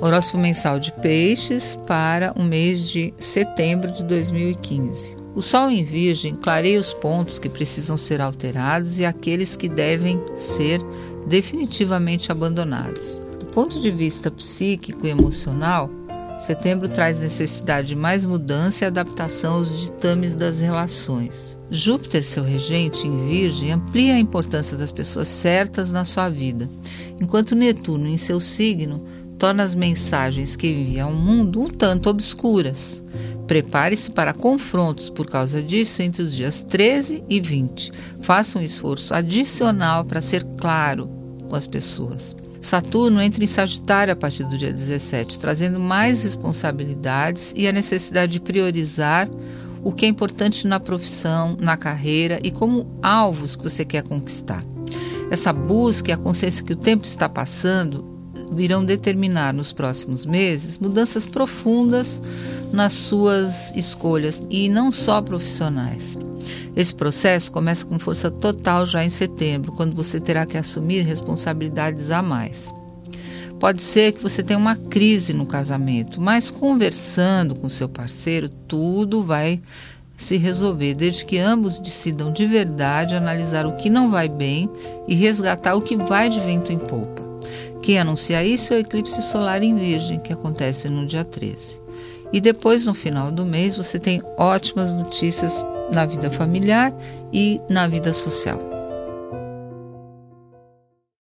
Horóscopo mensal de Peixes para o mês de setembro de 2015. O Sol em Virgem clareia os pontos que precisam ser alterados e aqueles que devem ser definitivamente abandonados. Do ponto de vista psíquico e emocional, setembro traz necessidade de mais mudança e adaptação aos ditames das relações. Júpiter, seu regente em Virgem, amplia a importância das pessoas certas na sua vida, enquanto Netuno, em seu signo, torna as mensagens que envia ao mundo um tanto obscuras. Prepare-se para confrontos por causa disso entre os dias 13 e 20. Faça um esforço adicional para ser claro com as pessoas. Saturno entra em Sagitário a partir do dia 17, trazendo mais responsabilidades e a necessidade de priorizar o que é importante na profissão, na carreira e como alvos que você quer conquistar. Essa busca e a consciência que o tempo está passando irão determinar nos próximos meses mudanças profundas nas suas escolhas e não só profissionais. Esse processo começa com força total já em setembro, quando você terá que assumir responsabilidades a mais. Pode ser que você tenha uma crise no casamento, mas conversando com seu parceiro, tudo vai se resolver, desde que ambos decidam de verdade analisar o que não vai bem e resgatar o que vai de vento em polpa. Quem anuncia isso é o eclipse solar em Virgem, que acontece no dia 13. E depois, no final do mês, você tem ótimas notícias na vida familiar e na vida social.